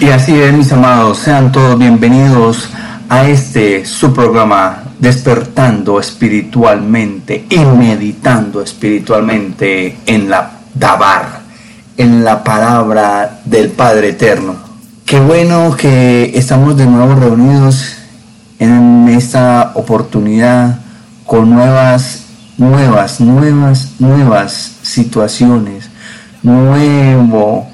Y así es, mis amados, sean todos bienvenidos a este su programa Despertando espiritualmente y meditando espiritualmente en la Dabar, en la palabra del Padre Eterno. Qué bueno que estamos de nuevo reunidos en esta oportunidad con nuevas, nuevas, nuevas, nuevas situaciones, nuevo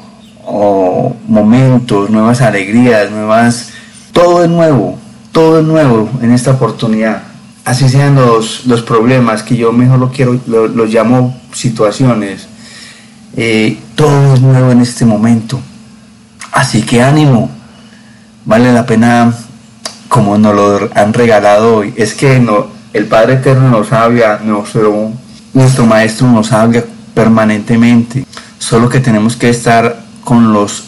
momentos, nuevas alegrías, nuevas... Todo es nuevo, todo es nuevo en esta oportunidad. Así sean los, los problemas, que yo mejor lo quiero, lo llamo situaciones. Eh, todo es nuevo en este momento. Así que ánimo. Vale la pena como nos lo han regalado hoy. Es que no, el Padre Eterno nos habla, nuestro, nuestro Maestro nos habla permanentemente. Solo que tenemos que estar con los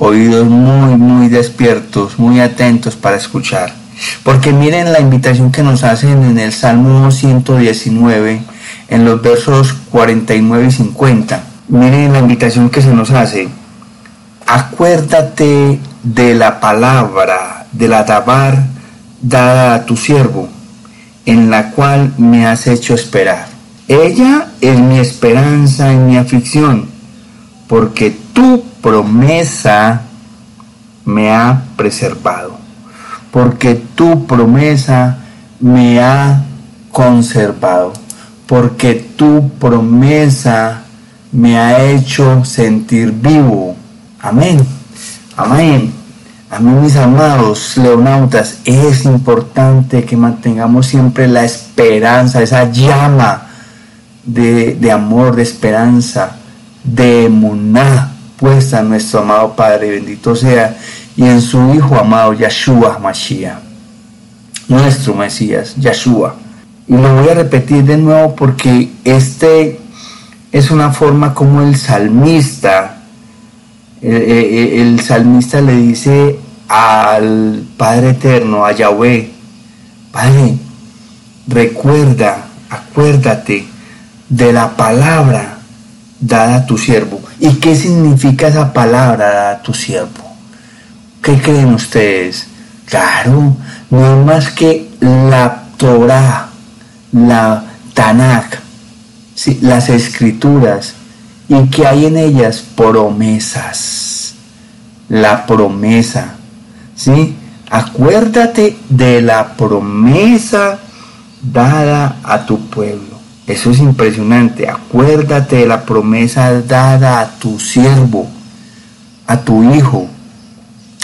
oídos muy, muy despiertos, muy atentos para escuchar. Porque miren la invitación que nos hacen en el Salmo 119, en los versos 49 y 50. Miren la invitación que se nos hace. Acuérdate de la palabra, de la tabar dada a tu siervo, en la cual me has hecho esperar. Ella es mi esperanza en mi aflicción, porque tu promesa me ha preservado, porque tu promesa me ha conservado, porque tu promesa me ha hecho sentir vivo. Amén. Amén. A mí, mis amados leonautas, es importante que mantengamos siempre la esperanza, esa llama de, de amor, de esperanza, de emuná, puesta en nuestro amado Padre, bendito sea, y en su Hijo amado Yahshua Mashiach, nuestro Mesías, Yahshua. Y lo voy a repetir de nuevo porque este es una forma como el salmista, el, el salmista le dice al Padre Eterno, a Yahweh, Padre, recuerda, acuérdate de la palabra dada a tu siervo. ¿Y qué significa esa palabra dada a tu siervo? ¿Qué creen ustedes? Claro, no es más que la Torah, la Tanakh, las escrituras, y que hay en ellas promesas. La promesa, ¿sí? Acuérdate de la promesa dada a tu pueblo. Eso es impresionante. Acuérdate de la promesa dada a tu siervo, a tu hijo,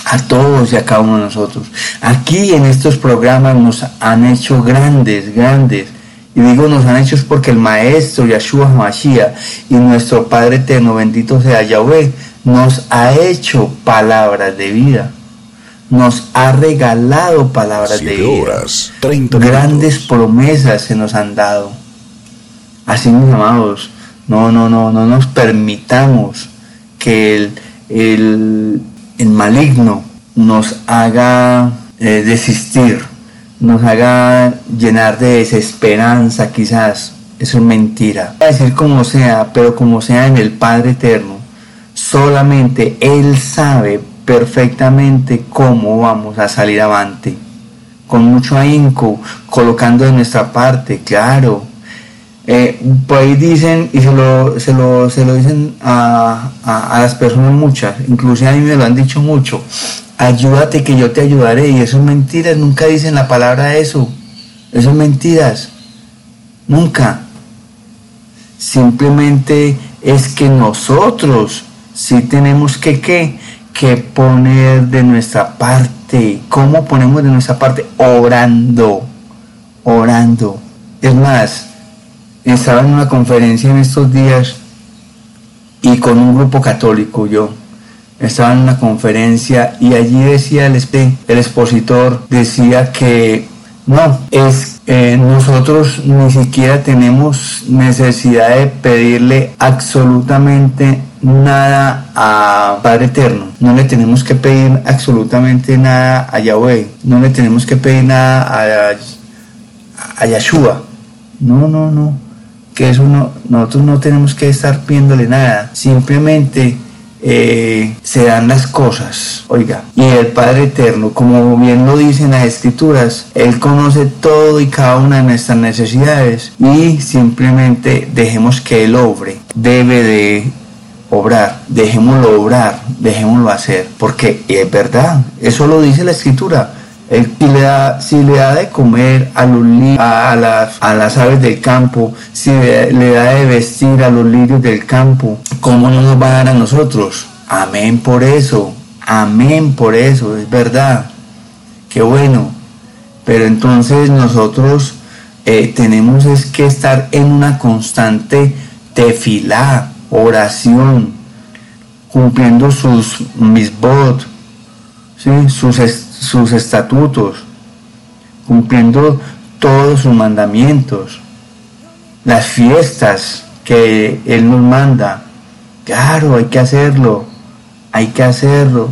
a todos y a cada uno de nosotros. Aquí en estos programas nos han hecho grandes, grandes. Y digo nos han hecho es porque el Maestro Yahshua Mashiach y nuestro Padre Eterno, bendito sea Yahweh, nos ha hecho palabras de vida. Nos ha regalado palabras de vida. Grandes promesas se nos han dado. Así, mis amados, no, no, no, no nos permitamos que el, el, el maligno nos haga eh, desistir, nos haga llenar de desesperanza quizás. Eso es mentira. Voy a decir como sea, pero como sea en el Padre Eterno, solamente Él sabe perfectamente cómo vamos a salir avante. Con mucho ahínco, colocando de nuestra parte, claro, eh, por ahí dicen, y se lo, se lo, se lo dicen a, a, las personas muchas, inclusive a mí me lo han dicho mucho, ayúdate que yo te ayudaré, y eso es mentiras, nunca dicen la palabra eso, eso es mentiras, nunca. Simplemente es que nosotros sí tenemos que, ¿qué? que poner de nuestra parte. ¿Cómo ponemos de nuestra parte? Orando, orando. Es más, estaba en una conferencia en estos días y con un grupo católico yo. Estaba en una conferencia y allí decía el, el expositor, decía que no, es eh, nosotros ni siquiera tenemos necesidad de pedirle absolutamente nada a Padre Eterno. No le tenemos que pedir absolutamente nada a Yahweh. No le tenemos que pedir nada a, a Yahshua. No, no, no que eso no, nosotros no tenemos que estar pidiéndole nada, simplemente eh, se dan las cosas. Oiga, y el Padre Eterno, como bien lo dicen las Escrituras, Él conoce todo y cada una de nuestras necesidades y simplemente dejemos que Él obre. Debe de obrar, dejémoslo obrar, dejémoslo hacer, porque es verdad, eso lo dice la Escritura. Él, si, le da, si le da de comer a, los, a, las, a las aves del campo, si le, da de vestir a los lirios del campo, ¿cómo no nos va a dar a nosotros? Amén por eso, amén por eso, es verdad. Qué bueno. Pero entonces nosotros eh, tenemos es que estar en una constante tefilá, oración, cumpliendo sus misbot, ¿sí? sus sus estatutos, cumpliendo todos sus mandamientos, las fiestas que Él nos manda. Claro, hay que hacerlo, hay que hacerlo,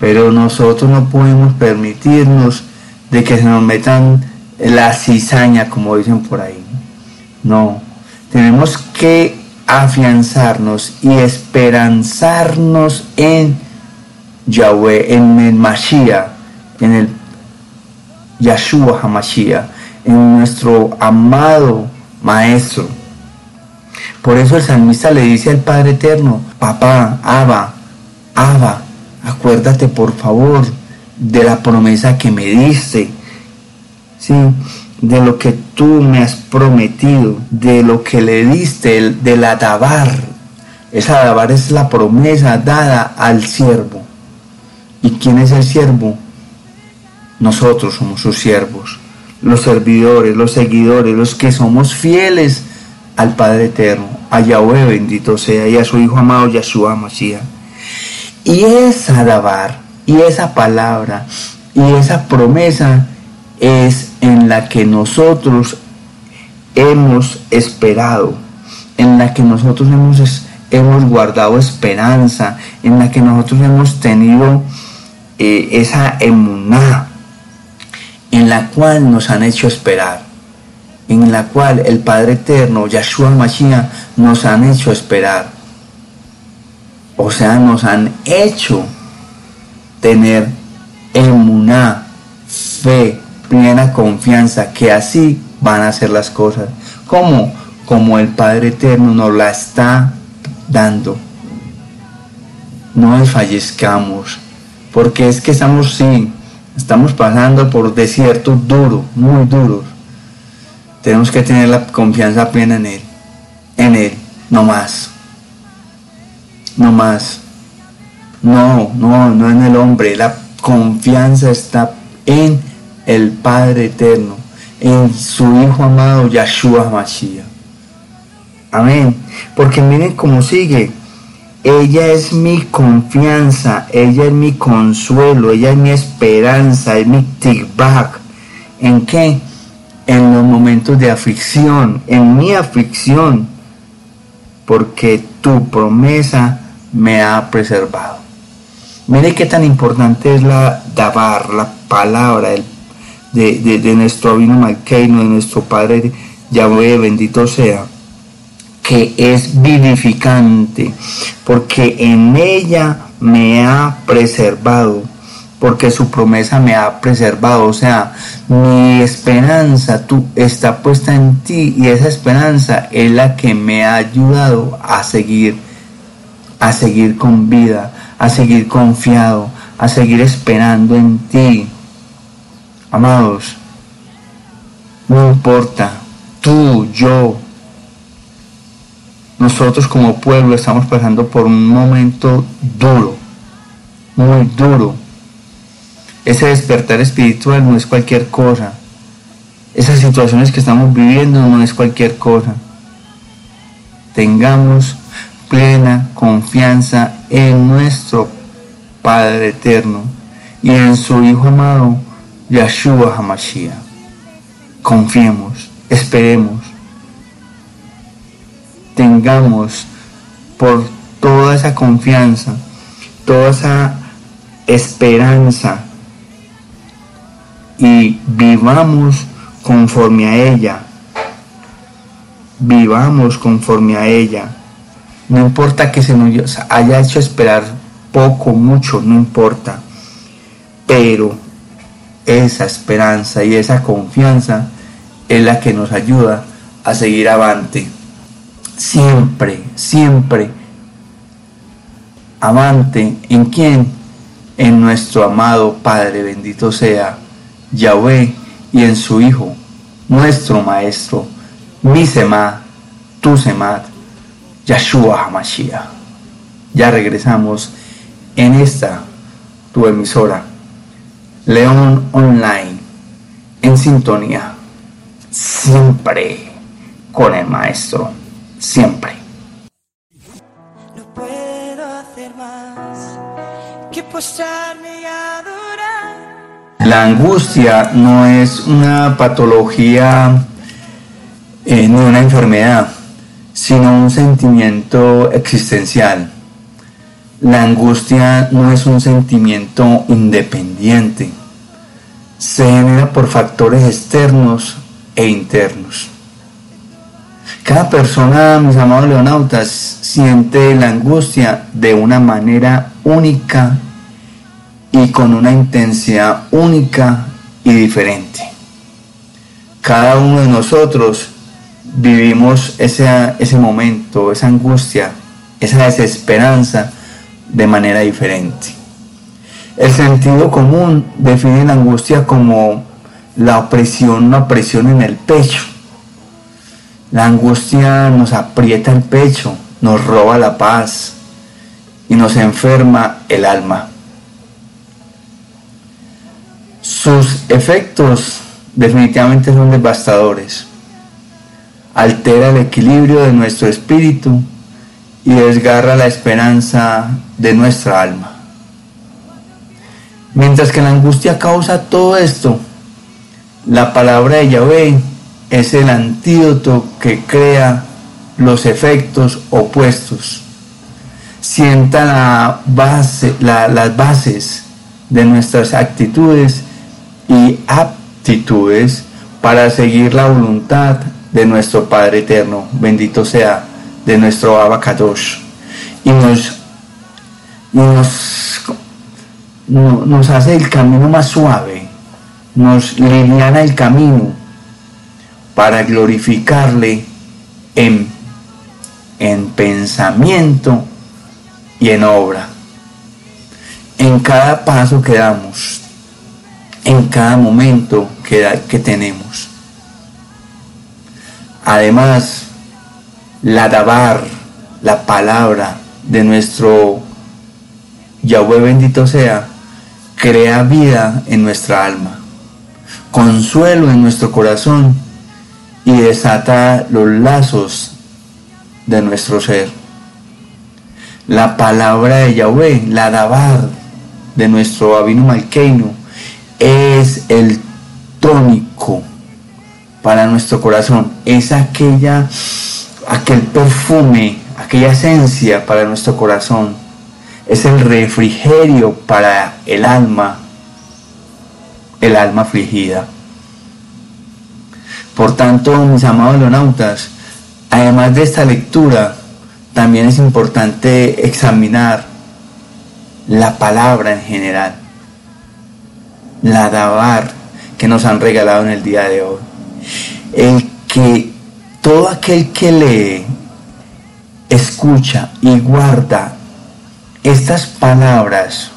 pero nosotros no podemos permitirnos de que se nos metan la cizaña, como dicen por ahí. No, tenemos que afianzarnos y esperanzarnos en Yahweh, en el Mashiach, en el Yahshua HaMashiach, en nuestro amado Maestro. Por eso el salmista le dice al Padre Eterno, papá, Abba, Abba, acuérdate por favor de la promesa que me diste, ¿sí? de lo que tú me has prometido, de lo que le diste, del Adabar. Esa Adabar es la promesa dada al siervo. ¿Y quién es el siervo? Nosotros somos sus siervos, los servidores, los seguidores, los que somos fieles al Padre Eterno, a Yahweh bendito sea, y a su Hijo amado Yahshua Mashiach. Y esa dabar, y esa palabra, y esa promesa es en la que nosotros hemos esperado, en la que nosotros hemos, hemos guardado esperanza, en la que nosotros hemos tenido eh, esa emuná en la cual nos han hecho esperar, en la cual el Padre Eterno, Yahshua Mashiach, nos han hecho esperar. O sea, nos han hecho tener emuná, fe, plena confianza que así van a ser las cosas. como Como el Padre Eterno nos la está dando. No desfallezcamos porque es que estamos, sí, estamos pasando por desiertos duros, muy duros. Tenemos que tener la confianza plena en Él, en Él, no más, no más. No, no, no en el hombre, la confianza está en el Padre Eterno, en su Hijo amado Yahshua Mashiach. Amén. Porque miren cómo sigue. Ella es mi confianza, ella es mi consuelo, ella es mi esperanza, es mi tigbak. ¿En qué? En los momentos de aflicción, en mi aflicción, porque tu promesa me ha preservado. Mire qué tan importante es la dabar, la palabra de, de, nuestro Abino Malkeino, de nuestro Padre Yahweh, bendito sea que es vivificante, porque en ella me ha preservado, porque su promesa me ha preservado, o sea, mi esperanza tú, está puesta en ti y esa esperanza es la que me ha ayudado a seguir, a seguir con vida, a seguir confiado, a seguir esperando en ti. Amados, no importa, tú, yo, nosotros como pueblo estamos pasando por un momento duro, muy duro. Ese despertar espiritual no es cualquier cosa. Esas situaciones que estamos viviendo no es cualquier cosa. Tengamos plena confianza en nuestro Padre Eterno y en su Hijo amado, Yahshua Hamashiach. Confiemos, esperemos tengamos por toda esa confianza, toda esa esperanza y vivamos conforme a ella. Vivamos conforme a ella. No importa que se nos haya hecho esperar poco, mucho, no importa. Pero esa esperanza y esa confianza es la que nos ayuda a seguir avante. Siempre, siempre avante. ¿En quién? En nuestro amado Padre, bendito sea Yahweh, y en su Hijo, nuestro Maestro, mi Semá, tu Semad, Yahshua HaMashiach. Ya regresamos en esta, tu emisora, León Online, en sintonía, siempre con el Maestro, siempre. No puedo hacer más que postrarme y adorar. La angustia no es una patología eh, ni una enfermedad, sino un sentimiento existencial. La angustia no es un sentimiento independiente, se genera por factores externos e internos. Cada persona, mis amados leonautas, siente la angustia de una manera única y con una intensidad única y diferente. Cada uno de nosotros vivimos ese, ese momento, esa angustia, esa desesperanza de manera diferente. El sentido común define la angustia como la opresión, una opresión en el pecho. La angustia nos aprieta el pecho, nos roba la paz y nos enferma el alma. Sus efectos definitivamente son devastadores. Altera el equilibrio de nuestro espíritu y desgarra la esperanza de nuestra alma. Mientras que la angustia causa todo esto, la palabra de Yahvé es el antídoto que crea los efectos opuestos. Sienta la base, las bases de nuestras actitudes y aptitudes para seguir la voluntad de nuestro Padre Eterno. Bendito sea de nuestro Abacadosh. Y nos, nos, nos hace el camino más suave, nos lineana el camino para glorificarle en, en pensamiento y en obra. En cada paso que damos, en cada momento que, que tenemos. Además, la dabar, la palabra de nuestro Yahweh bendito sea, crea vida en nuestra alma, consuelo en nuestro corazón y desata los lazos de nuestro ser. La palabra de Yahweh, la dabar de nuestro Abinu Malkeinu, es el tónico para nuestro corazón, es aquella aquel perfume, aquella esencia para nuestro corazón. Es el refrigerio para el alma, el alma afligida. Por tanto, mis amados leonautas, además de esta lectura, también es importante examinar la palabra en general, la dabar que nos han regalado en el día de hoy. El que todo aquel que lee, escucha y guarda estas palabras,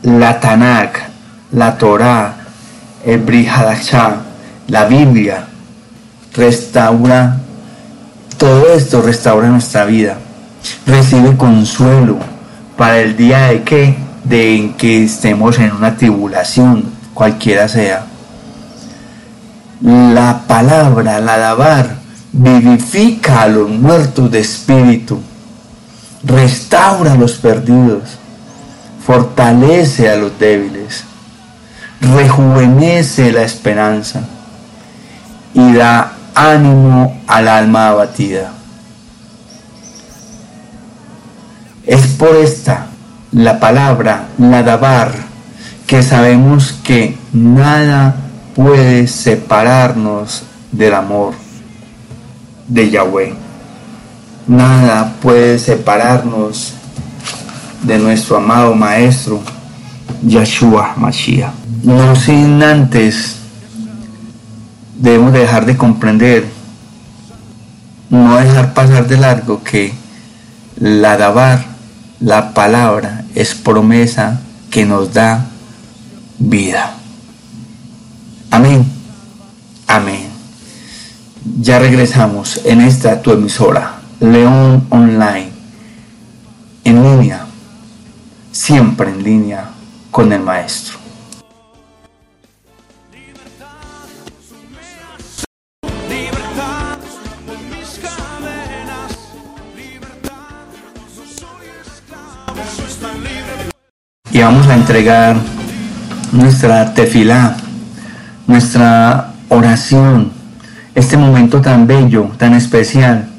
la Tanakh, la Torah, el Brihadachá, la Biblia, restaura, todo esto restaura nuestra vida, recibe consuelo para el día de que, de que estemos en una tribulación, cualquiera sea. La palabra, la dabar, vivifica a los muertos de espíritu, restaura a los perdidos, fortalece a los débiles, rejuvenece la esperanza y da ánimo al alma abatida. Es por esta, la palabra, la dabar, que sabemos que nada puede separarnos del amor de Yahweh. Nada puede separarnos de nuestro amado Maestro, Yahshua Mashiach. No sin antes debemos dejar de comprender, no dejar pasar de largo que la Dabar, la palabra, es promesa que nos da vida. Amén. Amén. Ya regresamos en esta tu emisora, León Online, en línea, siempre en línea con el Maestro. Vamos a entregar nuestra tefilá, nuestra oración, este momento tan bello, tan especial,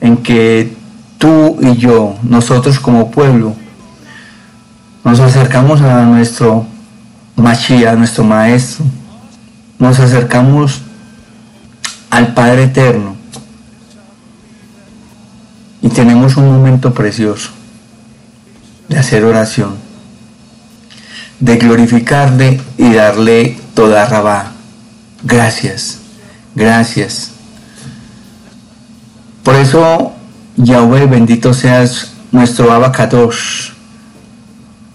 en que tú y yo, nosotros como pueblo, nos acercamos a nuestro Mashiach, nuestro Maestro, nos acercamos al Padre Eterno y tenemos un momento precioso de hacer oración, de glorificarle y darle toda rabá. Gracias, gracias. Por eso, Yahweh, bendito seas nuestro abacados.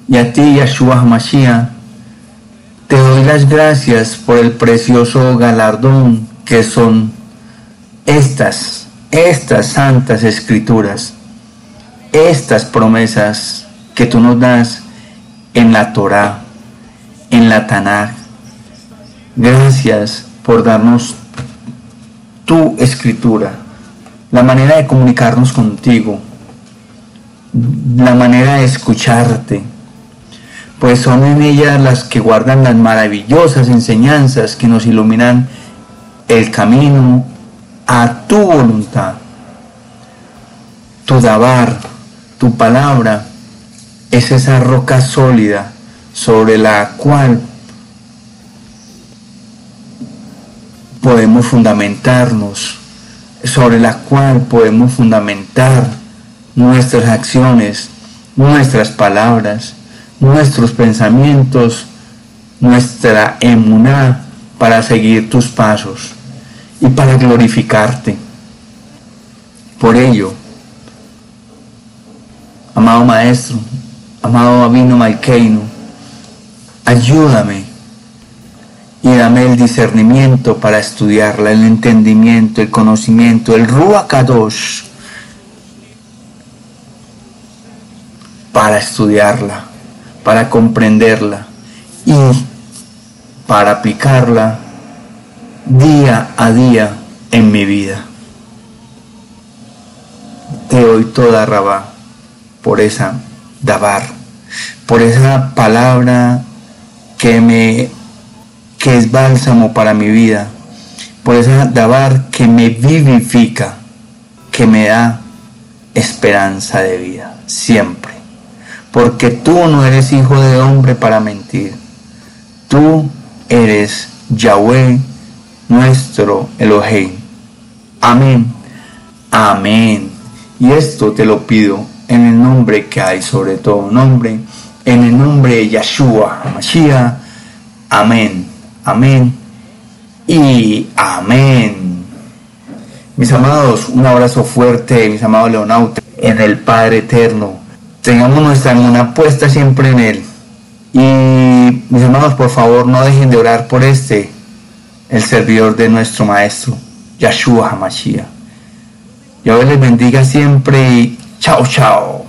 Y a ti, Yahshua Hamashiach, te doy las gracias por el precioso galardón que son estas, estas santas escrituras, estas promesas que tú nos das en la Torah, en la Tanakh. Gracias por darnos tu escritura, la manera de comunicarnos contigo, la manera de escucharte, pues son en ellas las que guardan las maravillosas enseñanzas que nos iluminan el camino a tu voluntad. Tu dabar, tu palabra, es esa roca sólida sobre la cual podemos fundamentarnos, sobre la cual podemos fundamentar nuestras acciones, nuestras palabras, nuestros pensamientos, nuestra emuná para seguir tus pasos y para glorificarte. Por ello, amado Maestro, amado Abino Malkeino, ayúdame y dame el discernimiento para estudiarla, el entendimiento, el conocimiento, el Ruach Kadosh para estudiarla, para comprenderla y para aplicarla día a día en mi vida. Te doy toda rabá por esa dabar, por esa palabra que me que es bálsamo para mi vida, por esa dabar que me vivifica, que me da esperanza de vida, siempre. Porque tú no eres hijo de hombre para mentir. Tú eres Yahweh, nuestro Elohim. Amén. Amén. Y esto te lo pido en el nombre que hay sobre todo nombre, en el nombre de Yahshua Mashiach. Amén. Amén. Y amén. Mis amados, un abrazo fuerte, mis amados leonautas, en el Padre Eterno. Tengamos nuestra una puesta siempre en Él. Y mis amados, por favor, no dejen de orar por este, el servidor de nuestro Maestro, Yahshua HaMashiach. Dios les bendiga siempre y chao, chao.